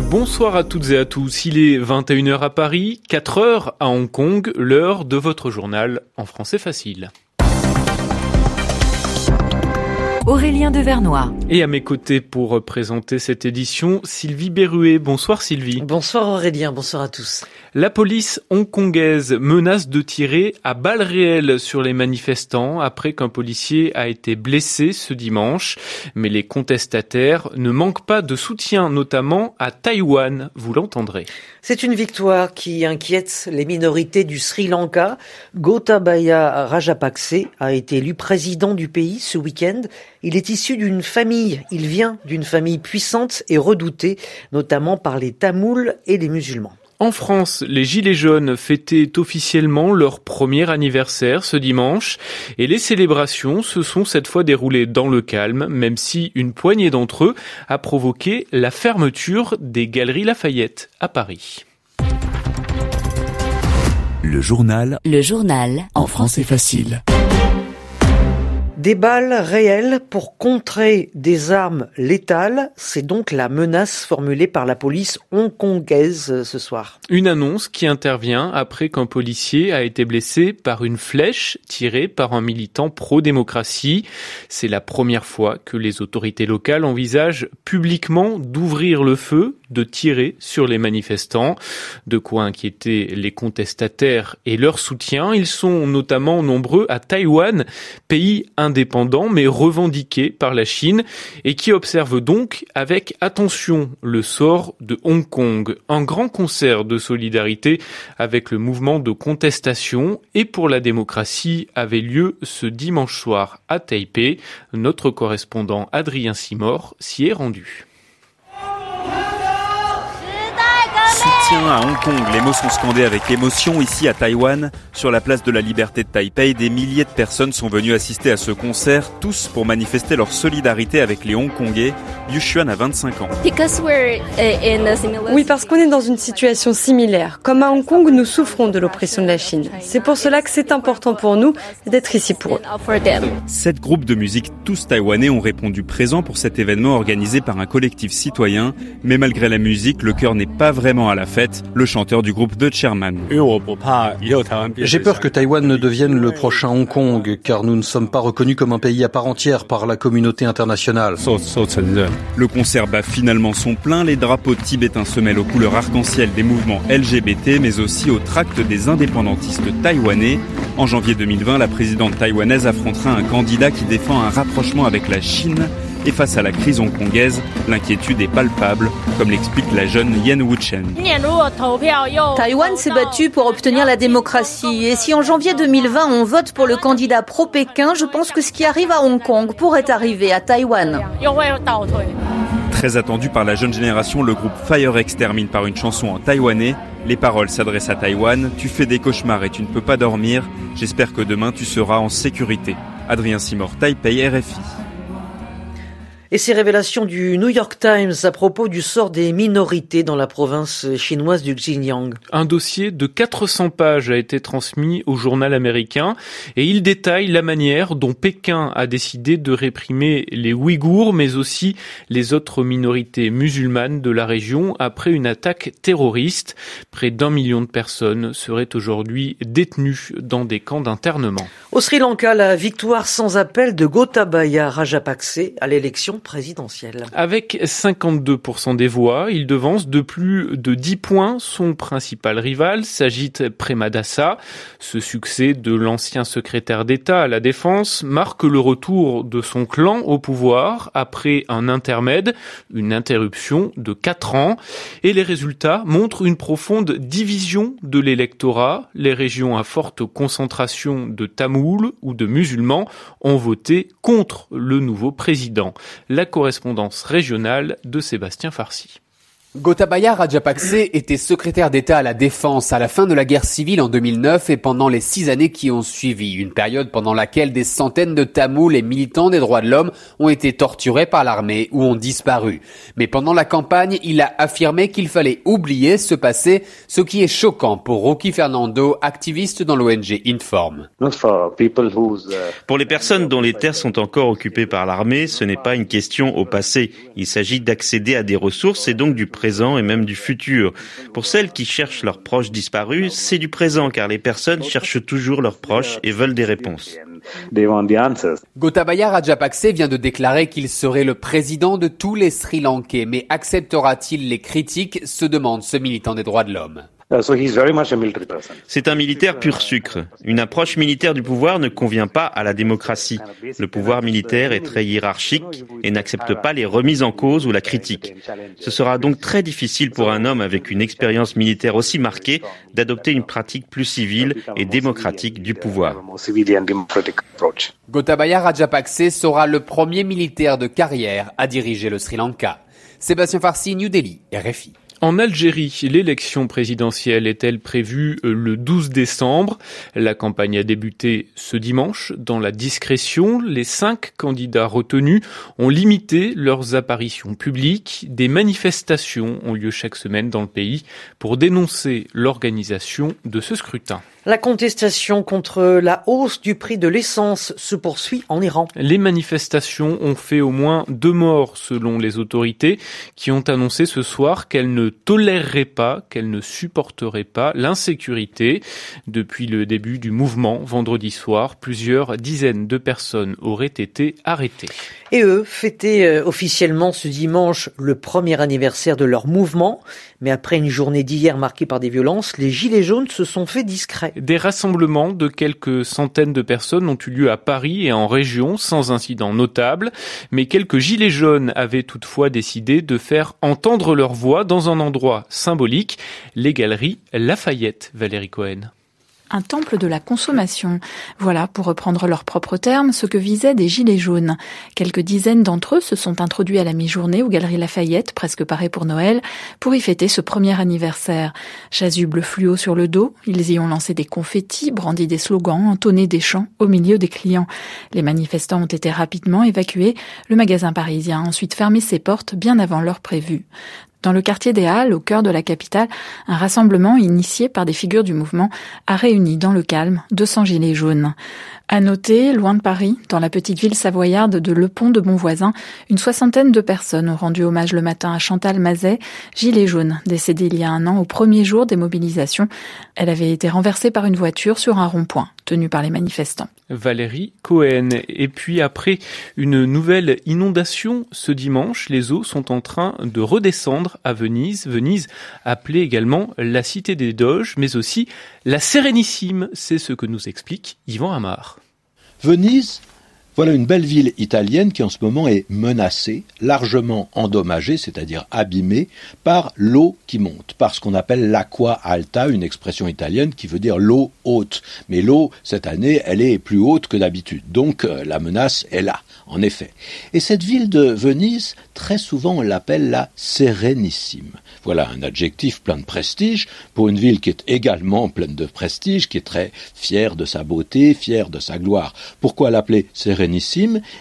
Bonsoir à toutes et à tous. Il est 21h à Paris, 4h à Hong Kong, l'heure de votre journal en français facile. Aurélien Devernois. Et à mes côtés pour présenter cette édition, Sylvie Berruet. Bonsoir Sylvie. Bonsoir Aurélien, bonsoir à tous. La police hongkongaise menace de tirer à balles réelles sur les manifestants après qu'un policier a été blessé ce dimanche. Mais les contestataires ne manquent pas de soutien, notamment à Taïwan, vous l'entendrez. C'est une victoire qui inquiète les minorités du Sri Lanka. Gotabaya Rajapakse a été élu président du pays ce week-end. Il est issu d'une famille, il vient d'une famille puissante et redoutée, notamment par les Tamouls et les musulmans. En France, les Gilets jaunes fêtaient officiellement leur premier anniversaire ce dimanche et les célébrations se sont cette fois déroulées dans le calme, même si une poignée d'entre eux a provoqué la fermeture des Galeries Lafayette à Paris. Le journal. Le journal. En français facile. Des balles réelles pour contrer des armes létales, c'est donc la menace formulée par la police hongkongaise ce soir. Une annonce qui intervient après qu'un policier a été blessé par une flèche tirée par un militant pro-démocratie. C'est la première fois que les autorités locales envisagent publiquement d'ouvrir le feu, de tirer sur les manifestants, de quoi inquiéter les contestataires et leur soutien. Ils sont notamment nombreux à Taïwan, pays mais revendiqué par la Chine et qui observe donc avec attention le sort de Hong Kong. Un grand concert de solidarité avec le mouvement de contestation et pour la démocratie avait lieu ce dimanche soir à Taipei. Notre correspondant Adrien Simor s'y est rendu. À Hong Kong, les mots sont scandés avec émotion. Ici à Taïwan, sur la place de la liberté de Taipei, des milliers de personnes sont venues assister à ce concert, tous pour manifester leur solidarité avec les Hongkongais. Yu Xuan a 25 ans. Oui, parce qu'on est dans une situation similaire. Comme à Hong Kong, nous souffrons de l'oppression de la Chine. C'est pour cela que c'est important pour nous d'être ici pour eux. Sept groupes de musique, tous taïwanais, ont répondu présents pour cet événement organisé par un collectif citoyen. Mais malgré la musique, le cœur n'est pas vraiment à la fête. Le chanteur du groupe de Chairman. J'ai peur que Taïwan ne devienne le prochain Hong Kong, car nous ne sommes pas reconnus comme un pays à part entière par la communauté internationale. Le concert bat finalement son plein. Les drapeaux tibétains se mêlent aux couleurs arc-en-ciel des mouvements LGBT, mais aussi au tract des indépendantistes taïwanais. En janvier 2020, la présidente taïwanaise affrontera un candidat qui défend un rapprochement avec la Chine. Et face à la crise hongkongaise, l'inquiétude est palpable, comme l'explique la jeune Yen Wuchen. Taïwan s'est battu pour obtenir la démocratie. Et si en janvier 2020 on vote pour le candidat pro-Pékin, je pense que ce qui arrive à Hong Kong pourrait arriver à Taïwan. Très attendu par la jeune génération, le groupe Fire X termine par une chanson en taïwanais. Les paroles s'adressent à Taïwan. Tu fais des cauchemars et tu ne peux pas dormir. J'espère que demain tu seras en sécurité. Adrien Simor, Taipei, RFI. Et ces révélations du New York Times à propos du sort des minorités dans la province chinoise du Xinjiang. Un dossier de 400 pages a été transmis au journal américain et il détaille la manière dont Pékin a décidé de réprimer les Ouïghours mais aussi les autres minorités musulmanes de la région après une attaque terroriste. Près d'un million de personnes seraient aujourd'hui détenues dans des camps d'internement. Au Sri Lanka, la victoire sans appel de Gotabaya Rajapakse à l'élection présidentielle. Avec 52% des voix, il devance de plus de 10 points son principal rival, Sajid Premadasa. Ce succès de l'ancien secrétaire d'État à la Défense marque le retour de son clan au pouvoir après un intermède, une interruption de 4 ans. Et les résultats montrent une profonde division de l'électorat. Les régions à forte concentration de Tamouls ou de musulmans ont voté contre le nouveau président la correspondance régionale de Sébastien Farcy. Gotabaya Rajapakse était secrétaire d'État à la Défense à la fin de la guerre civile en 2009 et pendant les six années qui ont suivi, une période pendant laquelle des centaines de Tamouls et militants des droits de l'homme ont été torturés par l'armée ou ont disparu. Mais pendant la campagne, il a affirmé qu'il fallait oublier ce passé, ce qui est choquant pour Rocky Fernando, activiste dans l'ONG Inform. Pour les personnes dont les terres sont encore occupées par l'armée, ce n'est pas une question au passé. Il s'agit d'accéder à des ressources et donc du présent et même du futur. Pour celles qui cherchent leurs proches disparus, c'est du présent car les personnes cherchent toujours leurs proches et veulent des réponses. Gotabaya Rajapakse vient de déclarer qu'il serait le président de tous les Sri Lankais, mais acceptera-t-il les critiques se demande ce militant des droits de l'homme. Uh, C'est un militaire pur sucre. Une approche militaire du pouvoir ne convient pas à la démocratie. Le pouvoir militaire est très hiérarchique et n'accepte pas les remises en cause ou la critique. Ce sera donc très difficile pour un homme avec une expérience militaire aussi marquée d'adopter une pratique plus civile et démocratique du pouvoir. Gotabaya Rajapakse sera le premier militaire de carrière à diriger le Sri Lanka. Sébastien Farsi, New Delhi, RFI. En Algérie, l'élection présidentielle est-elle prévue euh, le 12 décembre? La campagne a débuté ce dimanche dans la discrétion. Les cinq candidats retenus ont limité leurs apparitions publiques. Des manifestations ont lieu chaque semaine dans le pays pour dénoncer l'organisation de ce scrutin. La contestation contre la hausse du prix de l'essence se poursuit en Iran. Les manifestations ont fait au moins deux morts selon les autorités qui ont annoncé ce soir qu'elles ne toléreraient pas, qu'elles ne supporteraient pas l'insécurité. Depuis le début du mouvement vendredi soir, plusieurs dizaines de personnes auraient été arrêtées. Et eux fêtaient euh, officiellement ce dimanche le premier anniversaire de leur mouvement. Mais après une journée d'hier marquée par des violences, les Gilets jaunes se sont fait discrets. Des rassemblements de quelques centaines de personnes ont eu lieu à Paris et en région sans incident notable. Mais quelques Gilets jaunes avaient toutefois décidé de faire entendre leur voix dans un endroit symbolique, les galeries Lafayette, Valérie Cohen un temple de la consommation. Voilà, pour reprendre leurs propres termes, ce que visaient des gilets jaunes. Quelques dizaines d'entre eux se sont introduits à la mi-journée aux Galeries Lafayette, presque parées pour Noël, pour y fêter ce premier anniversaire. Chasuble fluo sur le dos, ils y ont lancé des confettis, brandi des slogans, entonné des chants au milieu des clients. Les manifestants ont été rapidement évacués. Le magasin parisien a ensuite fermé ses portes bien avant l'heure prévue. Dans le quartier des Halles, au cœur de la capitale, un rassemblement initié par des figures du mouvement a réuni dans le calme 200 gilets jaunes. À noter, loin de Paris, dans la petite ville savoyarde de Le Pont de Bonvoisin, une soixantaine de personnes ont rendu hommage le matin à Chantal Mazet, gilet jaune, décédée il y a un an au premier jour des mobilisations. Elle avait été renversée par une voiture sur un rond-point, tenu par les manifestants. Valérie Cohen. Et puis après une nouvelle inondation ce dimanche, les eaux sont en train de redescendre à Venise. Venise appelée également la cité des Doges, mais aussi la Sérénissime. C'est ce que nous explique Yvan Amar. Venise, voilà une belle ville italienne qui en ce moment est menacée, largement endommagée, c'est-à-dire abîmée, par l'eau qui monte, par ce qu'on appelle l'acqua alta, une expression italienne qui veut dire l'eau haute. Mais l'eau, cette année, elle est plus haute que d'habitude. Donc euh, la menace est là, en effet. Et cette ville de Venise, très souvent on l'appelle la Sérénissime. Voilà un adjectif plein de prestige pour une ville qui est également pleine de prestige, qui est très fière de sa beauté, fière de sa gloire. Pourquoi l'appeler sérénissime?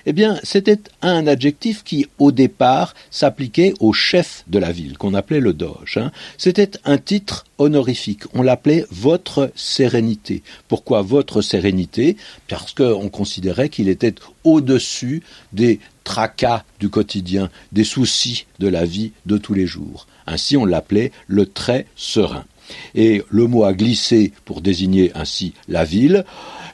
Eh bien, c'était un adjectif qui, au départ, s'appliquait au chef de la ville, qu'on appelait le doge. Hein. C'était un titre honorifique. On l'appelait votre sérénité. Pourquoi votre sérénité? Parce qu'on considérait qu'il était au-dessus des tracas du quotidien, des soucis de la vie de tous les jours. Ainsi on l'appelait le très serein. Et le mot a glissé pour désigner ainsi la ville.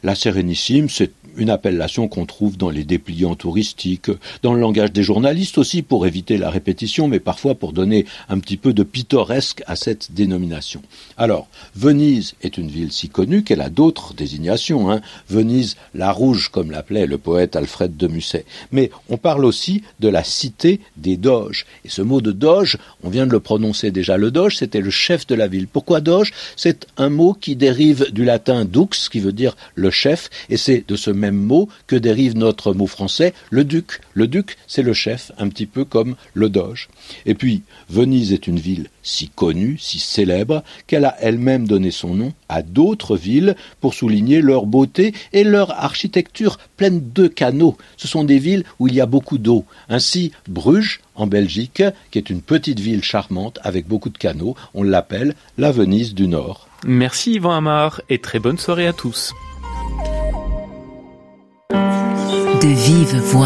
La Sérénissime, c'est une appellation qu'on trouve dans les dépliants touristiques, dans le langage des journalistes aussi pour éviter la répétition, mais parfois pour donner un petit peu de pittoresque à cette dénomination. Alors, Venise est une ville si connue qu'elle a d'autres désignations. Hein. Venise la Rouge, comme l'appelait le poète Alfred de Musset. Mais on parle aussi de la cité des doges. Et ce mot de doge, on vient de le prononcer déjà. Le doge, c'était le chef de la ville. Pourquoi doge? C'est un mot qui dérive du latin dux, qui veut dire le chef, et c'est de ce même mot que dérive notre mot français, le duc. Le duc, c'est le chef, un petit peu comme le doge. Et puis, Venise est une ville si connue, si célèbre, qu'elle a elle-même donné son nom à d'autres villes pour souligner leur beauté et leur architecture pleine de canaux. Ce sont des villes où il y a beaucoup d'eau. Ainsi, Bruges, en Belgique, qui est une petite ville charmante avec beaucoup de canaux, on l'appelle la Venise du Nord. Merci Yvan Amar et très bonne soirée à tous. Vive voix.